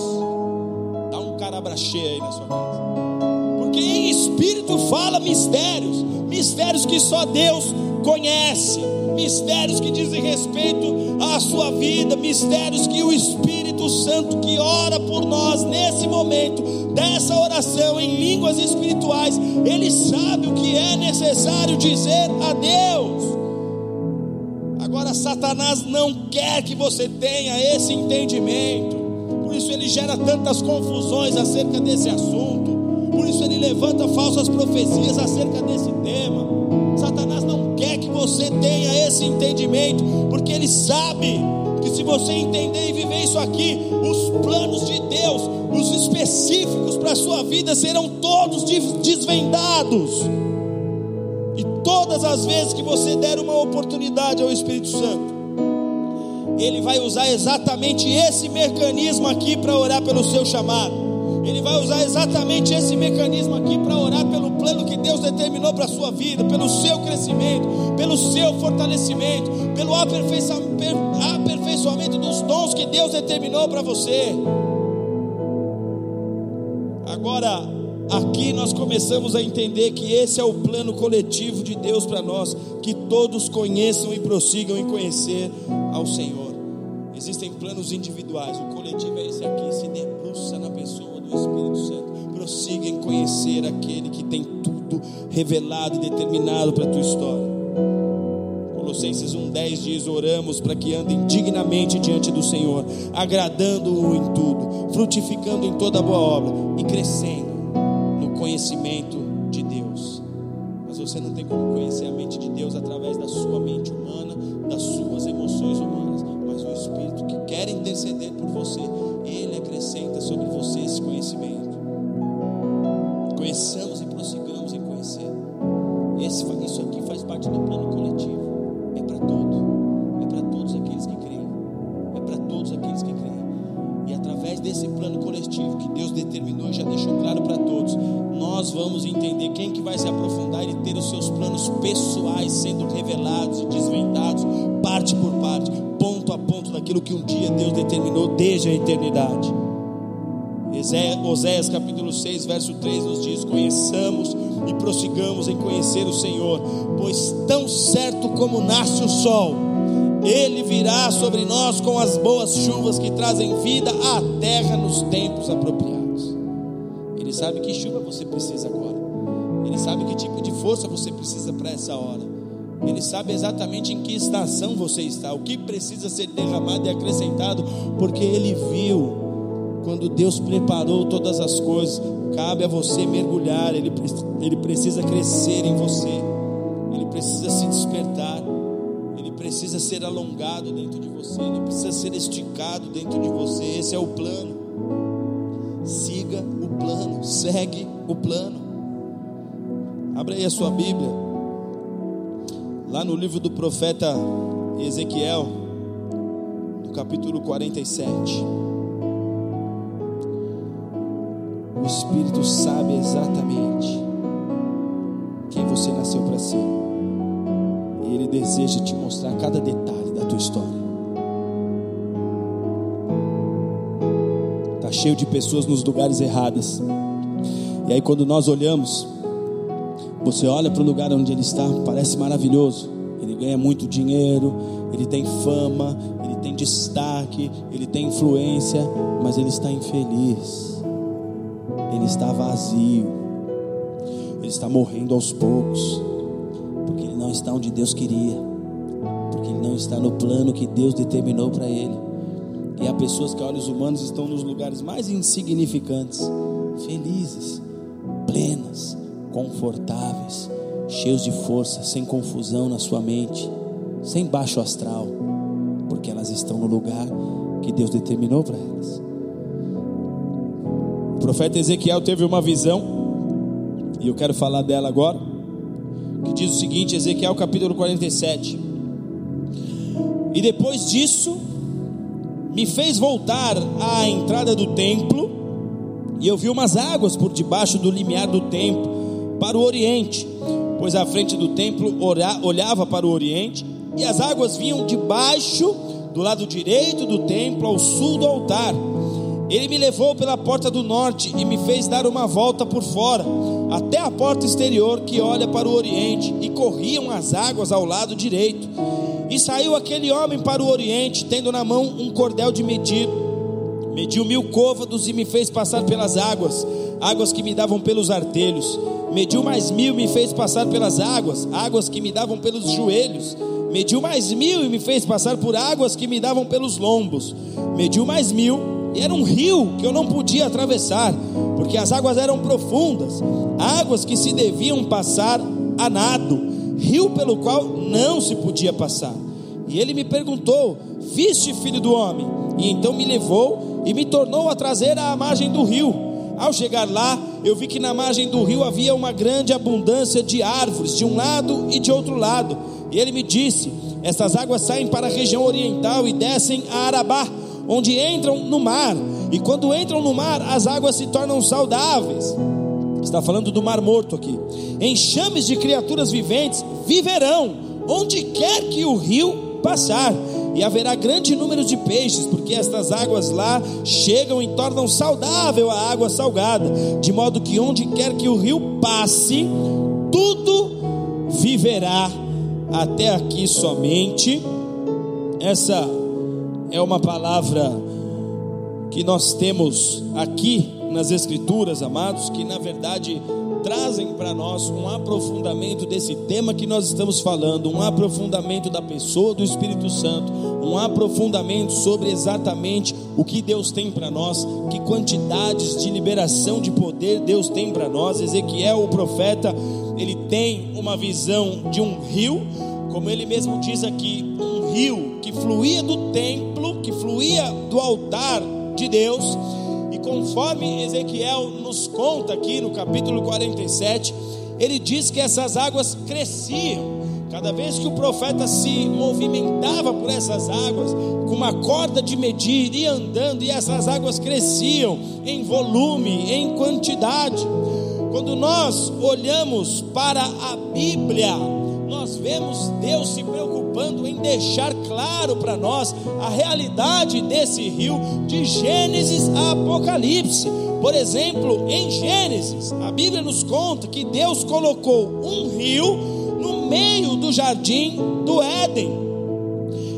S1: Dá um carabrachê aí na sua casa. Porque em espírito fala mistérios, mistérios que só Deus conhece, mistérios que dizem respeito à sua vida, mistérios que o Espírito Santo que ora por nós nesse momento, dessa oração em línguas espirituais, ele sabe o que é necessário dizer a Deus. Agora, Satanás não quer que você tenha esse entendimento, por isso ele gera tantas confusões acerca desse assunto, por isso ele levanta falsas profecias acerca desse tema. Você tenha esse entendimento, porque ele sabe que se você entender e viver isso aqui, os planos de Deus, os específicos para a sua vida serão todos desvendados todas as vezes que você der uma oportunidade ao Espírito Santo, Ele vai usar exatamente esse mecanismo aqui para orar pelo seu chamado. Ele vai usar exatamente esse mecanismo aqui para orar pelo plano que Deus determinou para a sua vida, pelo seu crescimento, pelo seu fortalecimento, pelo aperfeiçoamento dos dons que Deus determinou para você. Agora, Aqui nós começamos a entender que esse é o plano coletivo de Deus para nós, que todos conheçam e prossigam em conhecer ao Senhor. Existem planos individuais, o coletivo é esse aqui, se debruça na do Espírito Santo, prossiga em conhecer aquele que tem tudo revelado e determinado para a tua história. Colossenses 1,10 diz: Oramos para que andem dignamente diante do Senhor, agradando-o em tudo, frutificando em toda boa obra e crescendo conhecimento de Deus. Mas você não tem como conhecer a mente de Deus através da sua mente humana, das suas emoções humanas. Mas o Espírito que quer interceder por você, sobre você esse conhecimento. Conheçamos e prossigamos em conhecer. Esse, isso aqui faz parte do plano coletivo. É para todos. É para todos aqueles que creem. É para todos aqueles que creem. E através desse plano coletivo que Deus determinou e já deixou claro para todos, nós vamos entender quem que vai se aprofundar e ter os seus planos pessoais sendo revelados e desvendados, parte por parte, ponto a ponto daquilo que um dia Deus determinou desde a eternidade. Oséias capítulo 6, verso 3 nos diz: Conheçamos e prossigamos em conhecer o Senhor, pois tão certo como nasce o sol, ele virá sobre nós com as boas chuvas que trazem vida à terra nos tempos apropriados. Ele sabe que chuva você precisa agora. Ele sabe que tipo de força você precisa para essa hora. Ele sabe exatamente em que estação você está, o que precisa ser derramado e acrescentado, porque ele viu quando Deus preparou todas as coisas. Cabe a você mergulhar, ele, ele precisa crescer em você. ele precisa se despertar, ele precisa ser alongado dentro de você, ele precisa ser esticado dentro de você. Esse é o plano. Siga o plano, segue o plano. Abra aí a sua Bíblia, lá no livro do profeta Ezequiel, no capítulo 47. O Espírito sabe exatamente quem você nasceu para ser. E Ele deseja te mostrar cada detalhe da tua história. Está cheio de pessoas nos lugares errados. E aí, quando nós olhamos, você olha para o lugar onde ele está, parece maravilhoso. Ele ganha muito dinheiro, ele tem fama, ele tem destaque, ele tem influência, mas ele está infeliz ele está vazio, ele está morrendo aos poucos, porque ele não está onde Deus queria, porque ele não está no plano que Deus determinou para ele. E há pessoas que, olhos humanos, estão nos lugares mais insignificantes, felizes, plenas, confortáveis, cheios de força, sem confusão na sua mente, sem baixo astral, porque elas estão no lugar que Deus determinou para elas profeta Ezequiel teve uma visão, e eu quero falar dela agora, que diz o seguinte: Ezequiel capítulo 47. E depois disso, me fez voltar à entrada do templo, e eu vi umas águas por debaixo do limiar do templo, para o oriente, pois a frente do templo olhava para o oriente, e as águas vinham debaixo do lado direito do templo, ao sul do altar ele me levou pela porta do norte e me fez dar uma volta por fora, até a porta exterior que olha para o oriente, e corriam as águas ao lado direito. E saiu aquele homem para o oriente, tendo na mão um cordel de medir. Mediu mil côvados e me fez passar pelas águas, águas que me davam pelos artelhos. Mediu mais mil e me fez passar pelas águas, águas que me davam pelos joelhos. Mediu mais mil e me fez passar por águas que me davam pelos lombos. Mediu mais mil e era um rio que eu não podia atravessar, porque as águas eram profundas, águas que se deviam passar a nado, rio pelo qual não se podia passar. E ele me perguntou: Viste, filho do homem? E então me levou e me tornou a trazer à margem do rio. Ao chegar lá, eu vi que na margem do rio havia uma grande abundância de árvores, de um lado e de outro lado. E ele me disse: Estas águas saem para a região oriental e descem a Arabá onde entram no mar, e quando entram no mar, as águas se tornam saudáveis. Está falando do mar morto aqui. Enxames de criaturas viventes viverão onde quer que o rio passar, e haverá grande número de peixes, porque estas águas lá chegam e tornam saudável a água salgada, de modo que onde quer que o rio passe, tudo viverá. Até aqui somente essa é uma palavra que nós temos aqui nas Escrituras, amados, que na verdade trazem para nós um aprofundamento desse tema que nós estamos falando, um aprofundamento da pessoa do Espírito Santo, um aprofundamento sobre exatamente o que Deus tem para nós, que quantidades de liberação de poder Deus tem para nós. Ezequiel, o profeta, ele tem uma visão de um rio, como ele mesmo diz aqui, um rio que fluía do templo, que fluía do altar de Deus, e conforme Ezequiel nos conta aqui no capítulo 47, ele diz que essas águas cresciam. Cada vez que o profeta se movimentava por essas águas, com uma corda de medir, ia andando, e essas águas cresciam em volume, em quantidade. Quando nós olhamos para a Bíblia, nós vemos Deus se preocupando em deixar claro para nós a realidade desse rio de Gênesis a Apocalipse. Por exemplo, em Gênesis, a Bíblia nos conta que Deus colocou um rio no meio do jardim do Éden.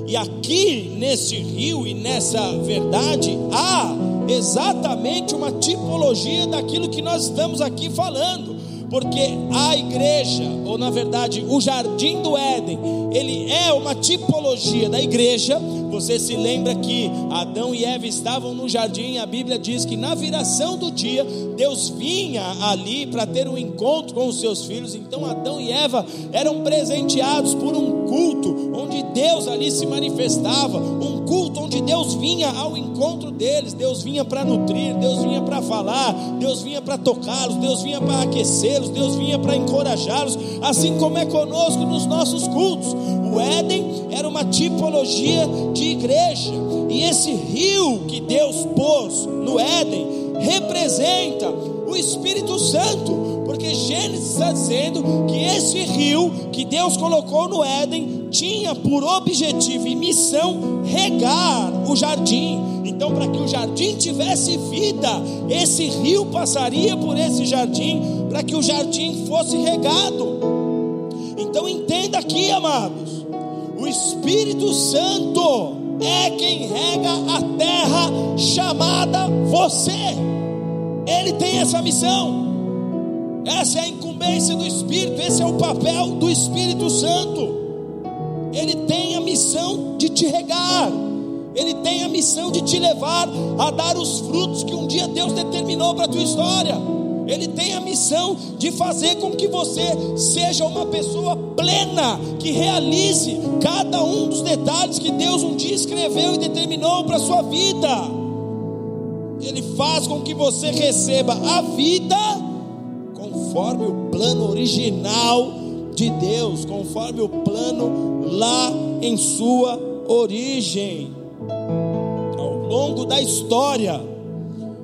S1: E aqui nesse rio e nessa verdade há exatamente uma tipologia daquilo que nós estamos aqui falando porque a igreja, ou na verdade o jardim do Éden, ele é uma tipologia da igreja, Você se lembra que Adão e Eva estavam no jardim, a Bíblia diz que na viração do dia, Deus vinha ali para ter um encontro com os seus filhos. Então Adão e Eva eram presenteados por um culto onde Deus ali se manifestava, um culto onde Deus vinha ao encontro deles, Deus vinha para nutrir, Deus vinha para falar, Deus vinha para tocá-los, Deus vinha para aquecê-los, Deus vinha para encorajá-los, assim como é conosco nos nossos cultos. O Éden era uma tipologia de igreja, e esse rio que Deus pôs no Éden representa o Espírito Santo, porque Gênesis está dizendo que esse rio que Deus colocou no Éden tinha por objetivo e missão regar o jardim. Então, para que o jardim tivesse vida, esse rio passaria por esse jardim, para que o jardim fosse regado. Então, entenda aqui, amados: o Espírito Santo é quem rega a terra chamada você. Ele tem essa missão. Essa é a incumbência do Espírito, esse é o papel do Espírito Santo. Ele tem a missão de te regar. Ele tem a missão de te levar a dar os frutos que um dia Deus determinou para a tua história. Ele tem a missão de fazer com que você seja uma pessoa plena, que realize cada um dos detalhes que Deus um dia escreveu e determinou para a sua vida. Ele faz com que você receba a vida conforme o plano original de Deus, conforme o plano lá em sua origem. Ao longo da história,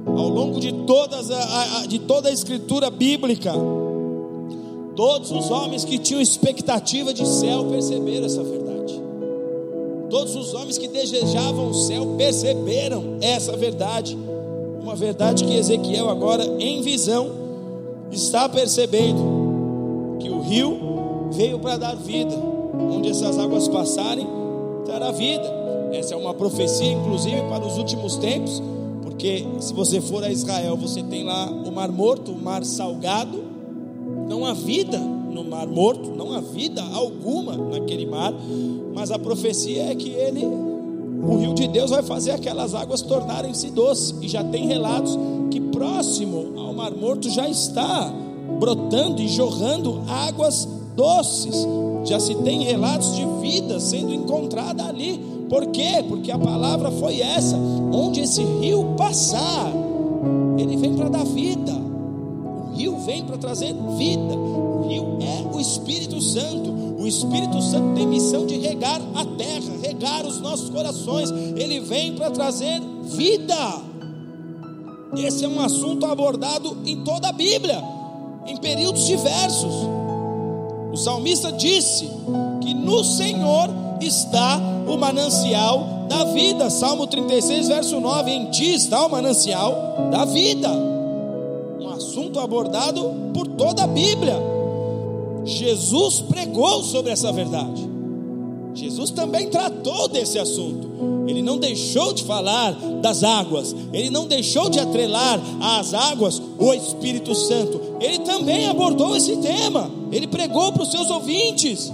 S1: ao longo de, todas a, de toda a escritura bíblica, todos os homens que tinham expectativa de céu perceberam essa verdade. Todos os homens que desejavam o céu perceberam essa verdade. Uma verdade que Ezequiel, agora em visão, está percebendo: que o rio veio para dar vida, onde essas águas passarem, trará vida. Essa é uma profecia, inclusive, para os últimos tempos porque se você for a Israel, você tem lá o Mar Morto, o Mar Salgado. Não há vida no Mar Morto, não há vida alguma naquele mar. Mas a profecia é que ele, o rio de Deus, vai fazer aquelas águas tornarem-se doces. E já tem relatos que próximo ao Mar Morto já está brotando e jorrando águas doces. Já se tem relatos de vida sendo encontrada ali. Por quê? Porque a palavra foi essa: onde esse rio passar, ele vem para dar vida. O rio vem para trazer vida. O rio é o Espírito Santo. O Espírito Santo tem missão de regar a terra, regar os nossos corações. Ele vem para trazer vida. Esse é um assunto abordado em toda a Bíblia, em períodos diversos. O salmista disse que no Senhor está o manancial da vida. Salmo 36, verso 9: Em ti está o manancial da vida. Um assunto abordado por toda a Bíblia. Jesus pregou sobre essa verdade. Jesus também tratou desse assunto. Ele não deixou de falar das águas, ele não deixou de atrelar às águas o Espírito Santo. Ele também abordou esse tema. Ele pregou para os seus ouvintes.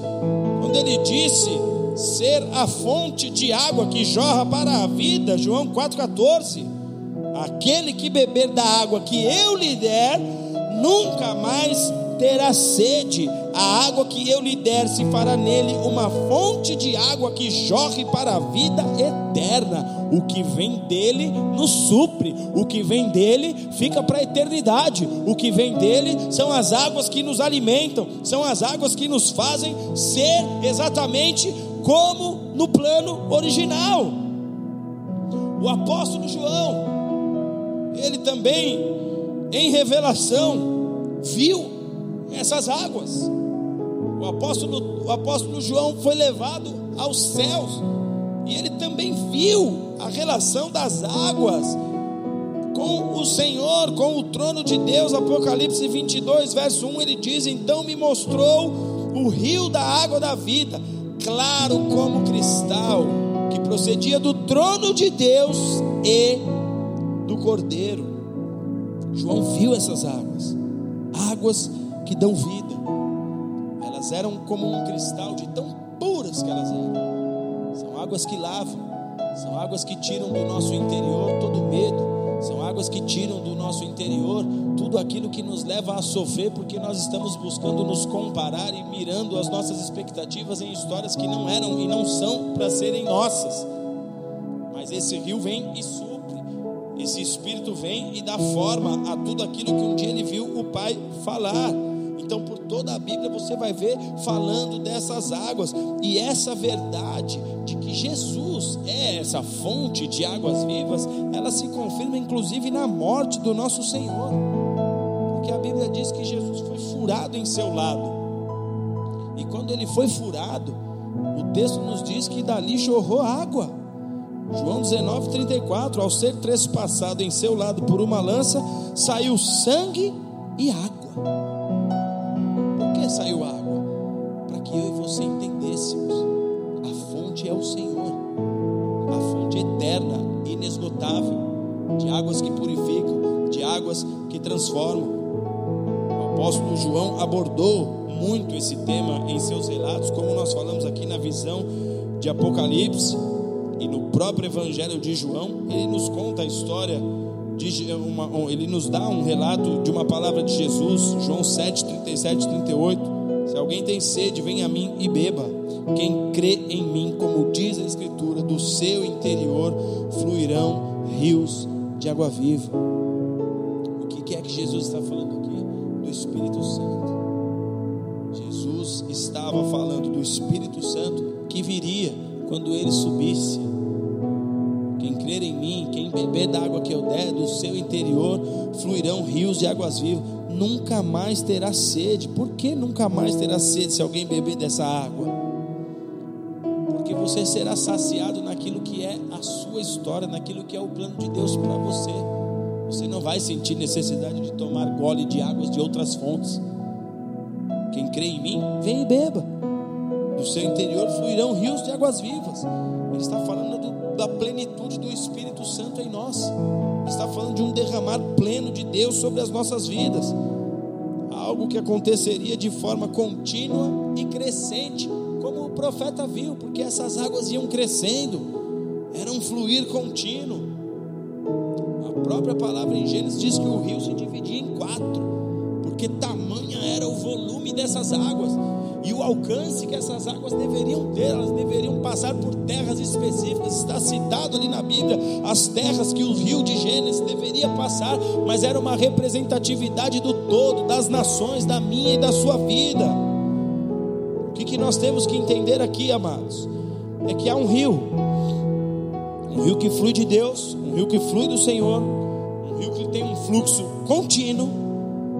S1: Quando ele disse ser a fonte de água que jorra para a vida, João 4,14. Aquele que beber da água que eu lhe der, nunca mais terá sede. A água que eu lhe der se fará nele uma fonte de água que jorre para a vida eterna. O que vem dele nos supre, o que vem dele fica para a eternidade. O que vem dele são as águas que nos alimentam, são as águas que nos fazem ser exatamente como no plano original. O apóstolo João, ele também, em revelação, viu essas águas. O apóstolo, o apóstolo João foi levado aos céus e ele também viu a relação das águas com o Senhor, com o trono de Deus. Apocalipse 22, verso 1, ele diz: Então me mostrou o rio da água da vida claro como cristal, que procedia do trono de Deus e do Cordeiro. João viu essas águas, águas que dão vida. Elas eram como um cristal de tão puras que elas eram. São águas que lavam, São águas que tiram do nosso interior todo medo. São águas que tiram do nosso interior tudo aquilo que nos leva a sofrer, porque nós estamos buscando nos comparar e mirando as nossas expectativas em histórias que não eram e não são para serem nossas. Mas esse rio vem e supre, esse Espírito vem e dá forma a tudo aquilo que um dia ele viu o Pai falar. Então, por toda a Bíblia, você vai ver falando dessas águas. E essa verdade de que Jesus é essa fonte de águas vivas, ela se confirma inclusive na morte do nosso Senhor, porque a Bíblia diz que Jesus foi furado em seu lado, e quando ele foi furado, o texto nos diz que dali jorrou água. João 19, 34: Ao ser trespassado em seu lado por uma lança, saiu sangue e água saiu água? Para que eu e você entendêssemos. A fonte é o Senhor, a fonte eterna, inesgotável, de águas que purificam, de águas que transformam. O apóstolo João abordou muito esse tema em seus relatos, como nós falamos aqui na visão de Apocalipse e no próprio Evangelho de João, ele nos conta a história uma, ele nos dá um relato de uma palavra de Jesus, João 7, 37 38. Se alguém tem sede, venha a mim e beba. Quem crê em mim, como diz a Escritura, do seu interior fluirão rios de água viva. O que é que Jesus está falando aqui? Do Espírito Santo. Jesus estava falando do Espírito Santo que viria quando ele subisse beber da água que eu der, do seu interior fluirão rios de águas vivas. Nunca mais terá sede. Por que nunca mais terá sede se alguém beber dessa água? Porque você será saciado naquilo que é a sua história, naquilo que é o plano de Deus para você. Você não vai sentir necessidade de tomar gole de águas de outras fontes. Quem crê em mim, vem e beba. Do seu interior fluirão rios de águas vivas. Ele está falando do da plenitude do Espírito Santo em nós. Está falando de um derramar pleno de Deus sobre as nossas vidas. Algo que aconteceria de forma contínua e crescente, como o profeta viu, porque essas águas iam crescendo, era um fluir contínuo. A própria palavra em Gênesis diz que o rio se dividia em quatro, porque tamanha era o volume dessas águas e o alcance que essas águas deveriam ter, elas deveriam passar por terras específicas. Está citado ali na Bíblia as terras que o rio de Gênesis deveria passar, mas era uma representatividade do todo, das nações, da minha e da sua vida. O que, que nós temos que entender aqui, amados? É que há um rio, um rio que flui de Deus, um rio que flui do Senhor, um rio que tem um fluxo contínuo,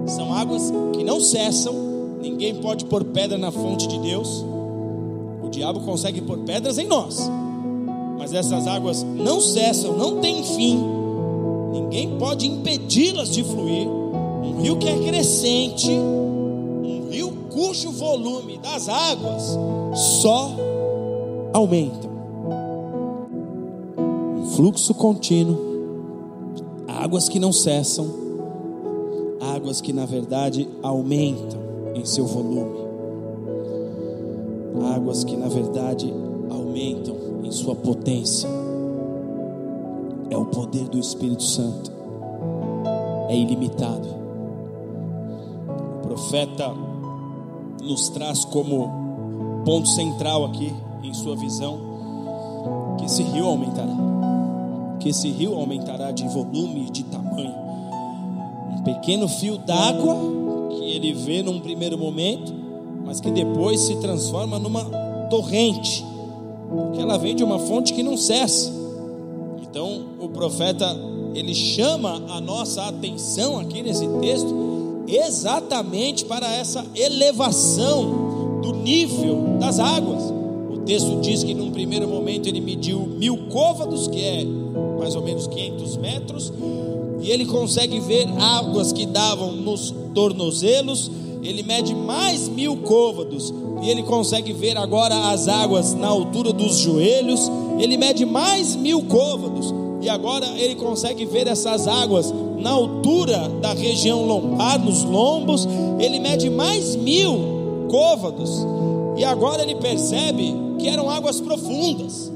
S1: são águas que não cessam Ninguém pode pôr pedra na fonte de Deus. O diabo consegue pôr pedras em nós. Mas essas águas não cessam, não têm fim. Ninguém pode impedi-las de fluir. Um rio que é crescente, um rio cujo volume das águas só aumenta. Um fluxo contínuo, águas que não cessam, águas que na verdade aumentam em seu volume. Águas que na verdade aumentam em sua potência. É o poder do Espírito Santo. É ilimitado. O profeta nos traz como ponto central aqui em sua visão que esse rio aumentará. Que esse rio aumentará de volume e de tamanho. Um pequeno fio d'água ele vê num primeiro momento, mas que depois se transforma numa torrente, porque ela vem de uma fonte que não cessa. Então, o profeta ele chama a nossa atenção aqui nesse texto exatamente para essa elevação do nível das águas. O texto diz que num primeiro momento ele mediu mil côvados, que é mais ou menos 500 metros, e ele consegue ver águas que davam nos tornozelos, ele mede mais mil côvados, e ele consegue ver agora as águas na altura dos joelhos, ele mede mais mil côvados, e agora ele consegue ver essas águas na altura da região lombar, nos lombos, ele mede mais mil côvados, e agora ele percebe que eram águas profundas,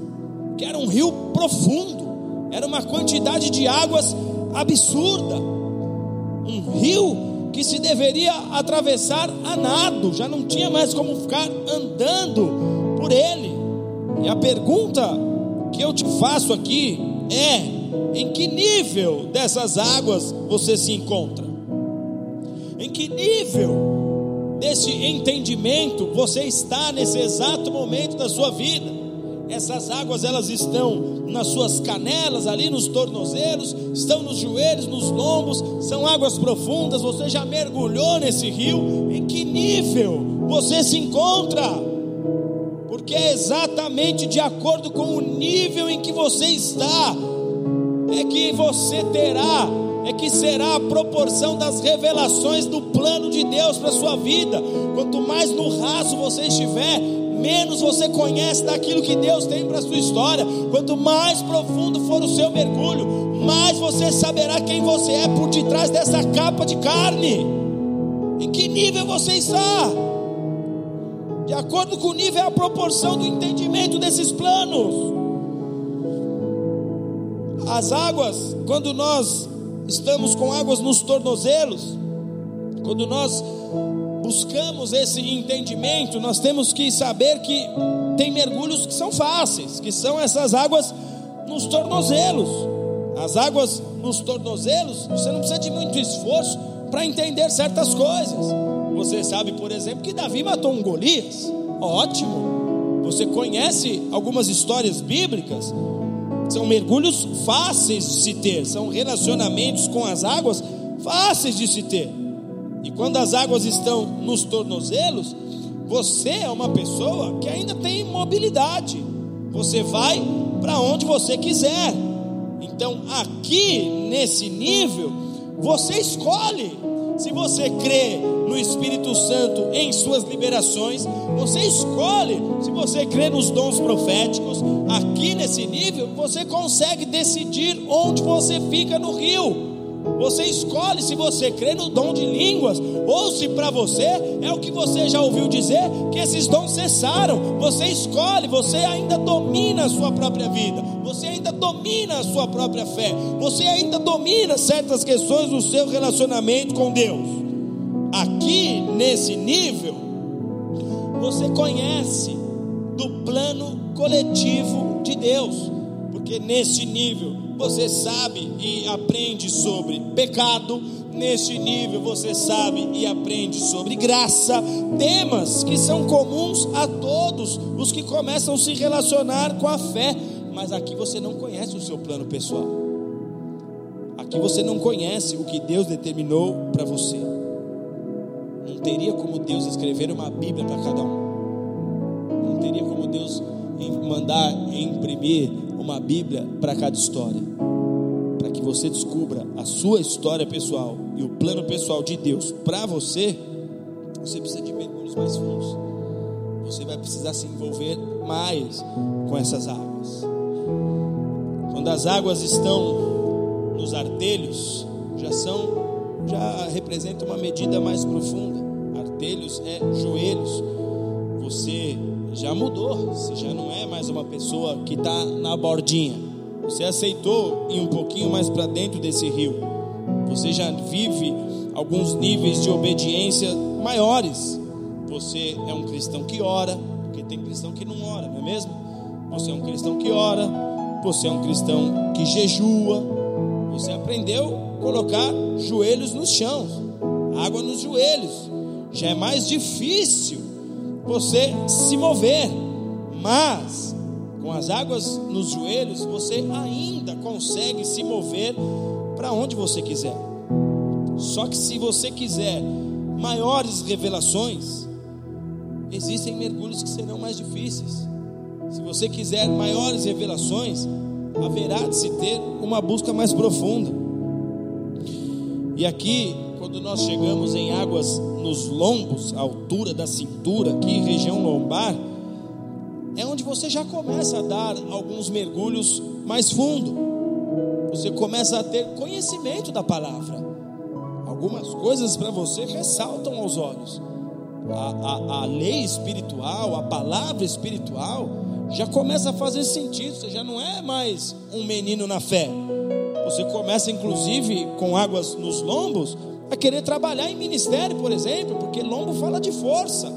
S1: que era um rio profundo, era uma quantidade de águas absurda, um rio que se deveria atravessar a nado, já não tinha mais como ficar andando por ele. E a pergunta que eu te faço aqui é: em que nível dessas águas você se encontra? Em que nível desse entendimento você está nesse exato momento da sua vida? Essas águas elas estão nas suas canelas, ali nos tornozelos, estão nos joelhos, nos lombos, são águas profundas. Você já mergulhou nesse rio? Em que nível você se encontra? Porque é exatamente de acordo com o nível em que você está, é que você terá, é que será a proporção das revelações do plano de Deus para a sua vida. Quanto mais no raso você estiver, menos você conhece daquilo que Deus tem para a sua história. Quanto mais profundo for o seu mergulho, mais você saberá quem você é por detrás dessa capa de carne. Em que nível você está? De acordo com o nível, é a proporção do entendimento desses planos. As águas, quando nós estamos com águas nos tornozelos, quando nós buscamos esse entendimento, nós temos que saber que tem mergulhos que são fáceis, que são essas águas nos tornozelos. As águas nos tornozelos, você não precisa de muito esforço para entender certas coisas. Você sabe, por exemplo, que Davi matou um Golias. Ótimo. Você conhece algumas histórias bíblicas? São mergulhos fáceis de se ter, são relacionamentos com as águas fáceis de se ter. E quando as águas estão nos tornozelos, você é uma pessoa que ainda tem mobilidade. Você vai para onde você quiser. Então, aqui nesse nível, você escolhe. Se você crê no Espírito Santo em suas liberações, você escolhe. Se você crê nos dons proféticos, aqui nesse nível, você consegue decidir onde você fica no rio. Você escolhe se você crê no dom de línguas ou se para você é o que você já ouviu dizer que esses dons cessaram. Você escolhe, você ainda domina a sua própria vida, você ainda domina a sua própria fé, você ainda domina certas questões do seu relacionamento com Deus. Aqui nesse nível, você conhece do plano coletivo de Deus, porque nesse nível você sabe e aprende sobre pecado, neste nível você sabe e aprende sobre graça, temas que são comuns a todos os que começam a se relacionar com a fé, mas aqui você não conhece o seu plano pessoal. Aqui você não conhece o que Deus determinou para você. Não teria como Deus escrever uma Bíblia para cada um. Não teria como Deus mandar imprimir uma Bíblia para cada história. Para que você descubra a sua história pessoal e o plano pessoal de Deus para você, você precisa de mergulhos mais fundos. Você vai precisar se envolver mais com essas águas. Quando as águas estão nos artelhos, já são já representa uma medida mais profunda. Artelhos é joelhos. Você já mudou, você já não é mais uma pessoa que está na bordinha. Você aceitou ir um pouquinho mais para dentro desse rio. Você já vive alguns níveis de obediência maiores. Você é um cristão que ora, porque tem cristão que não ora, não é mesmo? Você é um cristão que ora, você é um cristão que jejua. Você aprendeu a colocar joelhos no chão, água nos joelhos. Já é mais difícil você se mover, mas com as águas nos joelhos você ainda consegue se mover para onde você quiser. Só que se você quiser maiores revelações, existem mergulhos que serão mais difíceis. Se você quiser maiores revelações, haverá de se ter uma busca mais profunda. E aqui quando nós chegamos em águas nos lombos, à altura da cintura, aqui região lombar, é onde você já começa a dar alguns mergulhos mais fundo. Você começa a ter conhecimento da palavra. Algumas coisas para você ressaltam aos olhos. A, a, a lei espiritual, a palavra espiritual, já começa a fazer sentido, você já não é mais um menino na fé. Você começa, inclusive, com águas nos lombos, a querer trabalhar em ministério, por exemplo, porque lombo fala de força.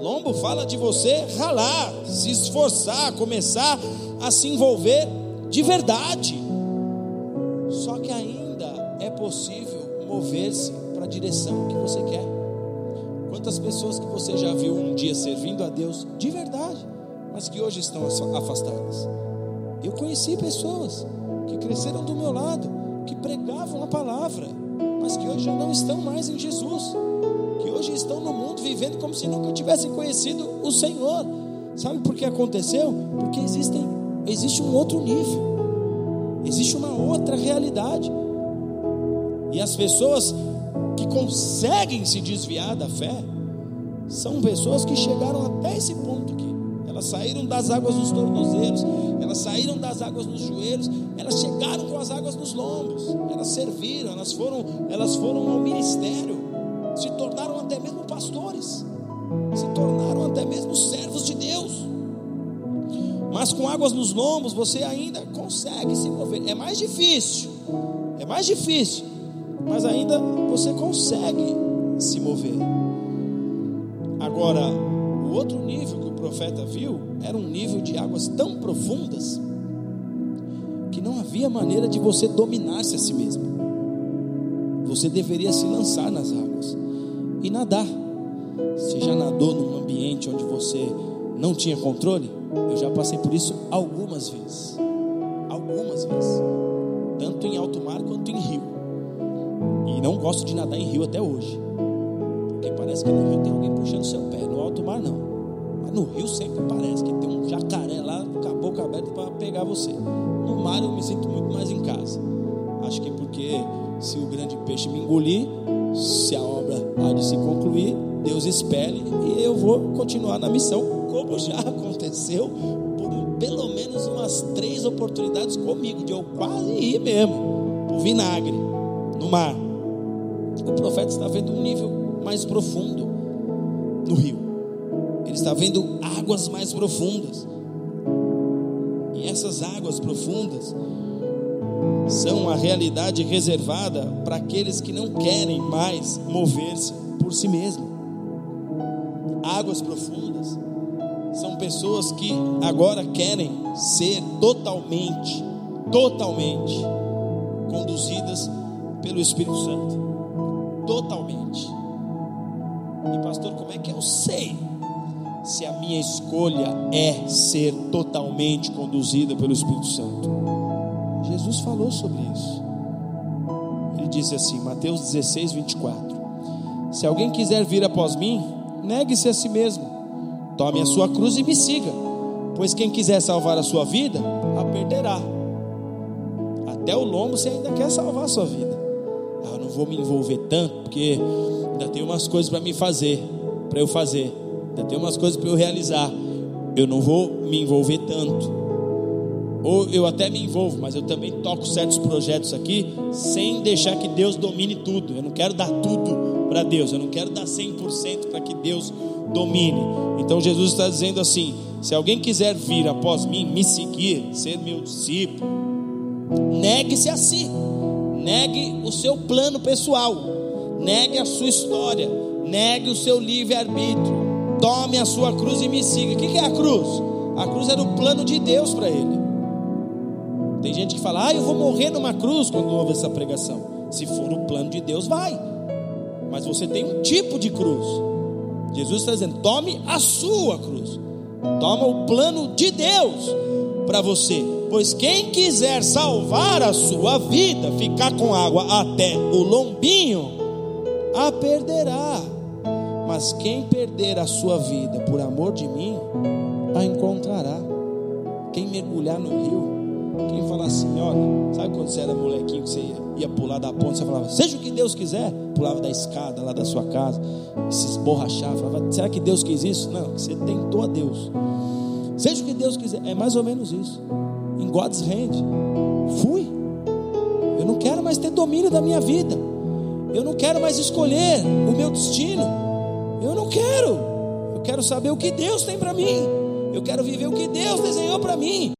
S1: Lombo fala de você ralar, se esforçar, começar a se envolver de verdade. Só que ainda é possível mover-se para a direção que você quer. Quantas pessoas que você já viu um dia servindo a Deus de verdade, mas que hoje estão afastadas? Eu conheci pessoas que cresceram do meu lado, que pregavam a palavra, mas que hoje já não estão mais em Jesus, que hoje estão no mundo vivendo como se nunca tivessem conhecido o Senhor. Sabe por que aconteceu? Porque existem, existe um outro nível, existe uma outra realidade. E as pessoas que conseguem se desviar da fé são pessoas que chegaram até esse ponto. Elas saíram das águas nos tornozelos, elas saíram das águas nos joelhos, elas chegaram com as águas nos lombos, elas serviram, elas foram, elas foram ao ministério, se tornaram até mesmo pastores, se tornaram até mesmo servos de Deus. Mas com águas nos lombos você ainda consegue se mover. É mais difícil, é mais difícil, mas ainda você consegue se mover. Agora, o outro nível que profeta viu era um nível de águas tão profundas que não havia maneira de você dominar-se a si mesmo. Você deveria se lançar nas águas e nadar. Você já nadou num ambiente onde você não tinha controle? Eu já passei por isso algumas vezes. Algumas vezes. Tanto em alto mar quanto em rio. E não gosto de nadar em rio até hoje. Porque parece que no rio tem alguém puxando seu sempre parece que tem um jacaré lá com a boca aberta para pegar você. No mar eu me sinto muito mais em casa. Acho que porque se o grande peixe me engolir, se a obra há de se concluir, Deus espere e eu vou continuar na missão, como já (laughs) aconteceu por pelo menos umas três oportunidades comigo, de eu quase ir mesmo, o vinagre, no mar. O profeta está vendo um nível mais profundo no rio, está vendo águas mais profundas, e essas águas profundas são a realidade reservada para aqueles que não querem mais mover-se por si mesmo. Águas profundas são pessoas que agora querem ser totalmente, totalmente conduzidas pelo Espírito Santo. Totalmente. E pastor, como é que eu sei se a minha escolha é ser totalmente conduzida pelo Espírito Santo? Jesus falou sobre isso. Ele disse assim, Mateus 16, 24: Se alguém quiser vir após mim, negue-se a si mesmo, tome a sua cruz e me siga, pois quem quiser salvar a sua vida, a perderá. Até o lombo você ainda quer salvar a sua vida. Ah, eu não vou me envolver tanto, porque ainda tem umas coisas para me fazer, para eu fazer, ainda tem umas coisas para eu realizar. Eu não vou me envolver tanto. Ou eu até me envolvo, mas eu também toco certos projetos aqui sem deixar que Deus domine tudo. Eu não quero dar tudo para Deus, eu não quero dar 100% para que Deus domine. Então Jesus está dizendo assim: se alguém quiser vir após mim, me seguir, ser meu discípulo, negue-se a si, negue o seu plano pessoal, negue a sua história, negue o seu livre-arbítrio, tome a sua cruz e me siga. O que é a cruz? A cruz era o plano de Deus para ele. Tem gente que fala, ah, eu vou morrer numa cruz quando ouve essa pregação. Se for o plano de Deus, vai. Mas você tem um tipo de cruz. Jesus está dizendo: tome a sua cruz. Toma o plano de Deus para você. Pois quem quiser salvar a sua vida, ficar com água até o lombinho, a perderá. Mas quem perder a sua vida por amor de mim, a encontrará. Quem mergulhar no rio, quem falar assim, olha, sabe quando você era molequinho que você ia, ia pular da ponte, você falava, seja o que Deus quiser, pulava da escada lá da sua casa, se esborrachava, falava, será que Deus quis isso? Não, você tentou a Deus. Seja o que Deus quiser, é mais ou menos isso. Em God's hand, fui. Eu não quero mais ter domínio da minha vida. Eu não quero mais escolher o meu destino. Eu não quero. Eu quero saber o que Deus tem para mim. Eu quero viver o que Deus desenhou para mim.